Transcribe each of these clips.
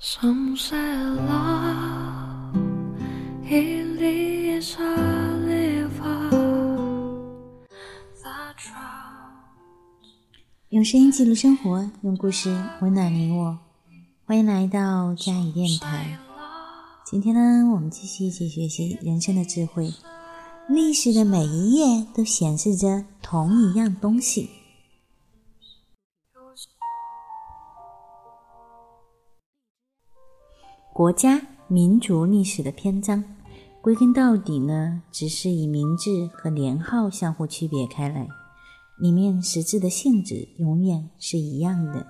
Some say love il y est à l'hiver that drowns 用声音记录生活，用故事温暖你我。欢迎来到佳怡电台。今天呢，我们继续一起学习人生的智慧。历史的每一页都显示着同一样东西。国家、民族历史的篇章，归根到底呢，只是以名字和年号相互区别开来，里面实质的性质永远是一样的。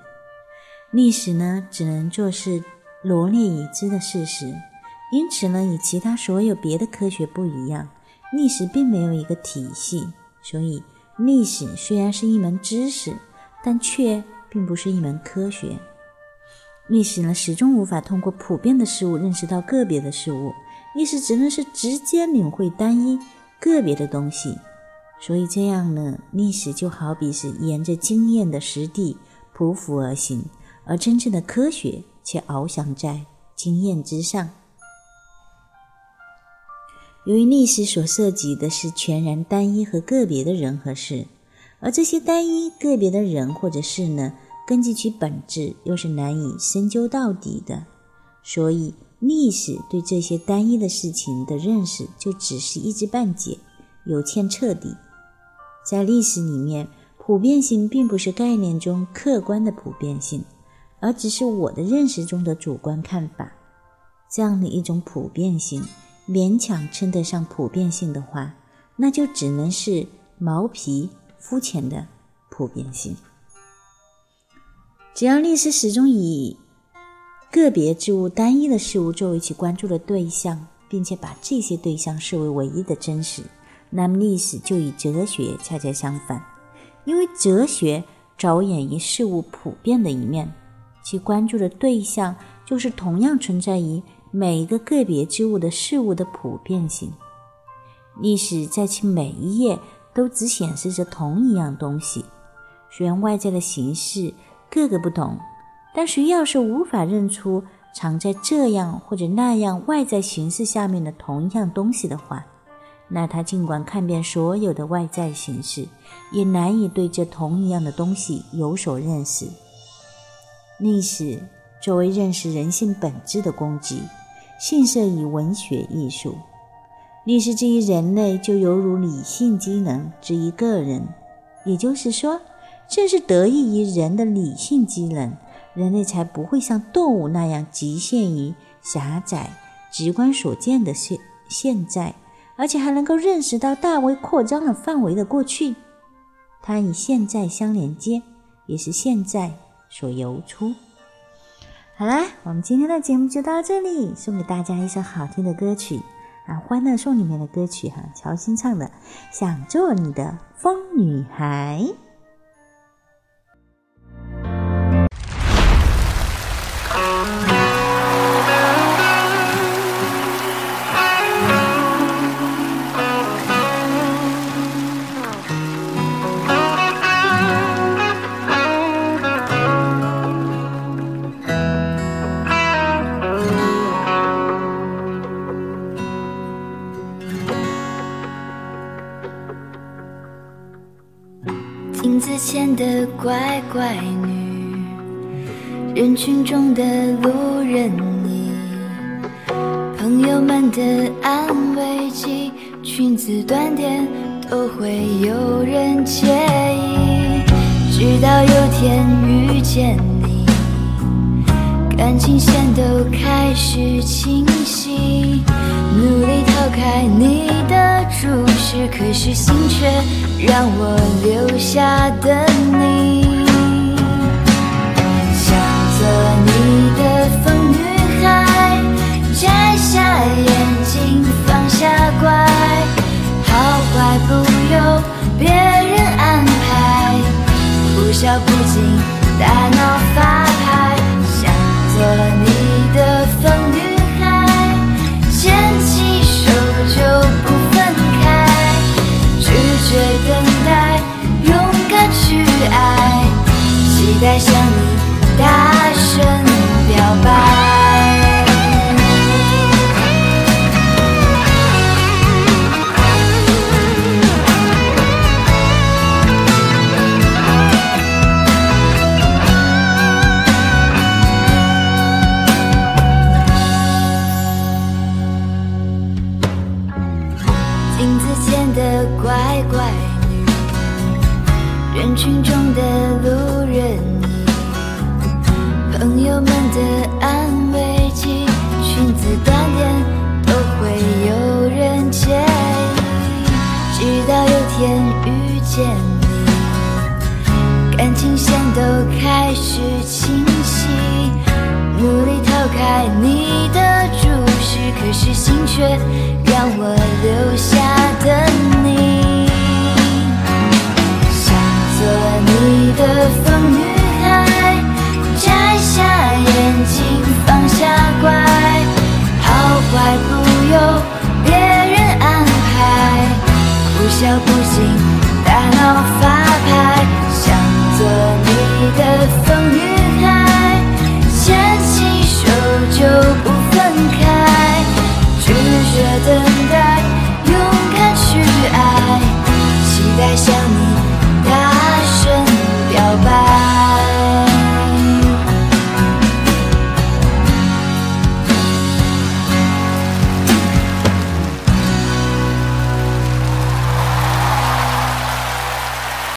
历史呢，只能做是罗列已知的事实，因此呢，与其他所有别的科学不一样，历史并没有一个体系，所以历史虽然是一门知识，但却并不是一门科学。历史呢，始终无法通过普遍的事物认识到个别的事物，历史只能是直接领会单一个别的东西。所以这样呢，历史就好比是沿着经验的实地匍匐而行，而真正的科学却翱翔在经验之上。由于历史所涉及的是全然单一和个别的人和事，而这些单一个别的人或者事呢？根据其本质，又是难以深究到底的，所以历史对这些单一的事情的认识就只是一知半解，有欠彻底。在历史里面，普遍性并不是概念中客观的普遍性，而只是我的认识中的主观看法。这样的一种普遍性，勉强称得上普遍性的话，那就只能是毛皮、肤浅的普遍性。只要历史始终以个别之物、单一的事物作为其关注的对象，并且把这些对象视为唯一的真实，那么历史就与哲学恰恰相反。因为哲学着眼于事物普遍的一面，其关注的对象就是同样存在于每一个个别之物的事物的普遍性。历史在其每一页都只显示着同一样东西，虽然外在的形式。各个不同，但谁要是无法认出藏在这样或者那样外在形式下面的同一样东西的话，那他尽管看遍所有的外在形式，也难以对这同一样的东西有所认识。历史作为认识人性本质的工具，信涉于文学艺术。历史之于人类，就犹如理性机能之于个人，也就是说。正是得益于人的理性机能，人类才不会像动物那样局限于狭窄、直观所见的现现在，而且还能够认识到大为扩张了范围的过去。它与现在相连接，也是现在所游出。好啦，我们今天的节目就到这里，送给大家一首好听的歌曲啊，《欢乐颂》里面的歌曲哈，乔欣唱的《想做你的疯女孩》。的乖乖女，人群中的路人乙，朋友们的安慰剂，裙子短点都会有人介意。直到有天遇见你，感情线都开始清晰，努力逃开你的注视，可是心却。让我留下等你，人群中的路人乙朋友们的安慰剂裙子短点都会有人介意直到有天遇见你感情线都开始清晰努力逃开你的注视可是心却让我留下你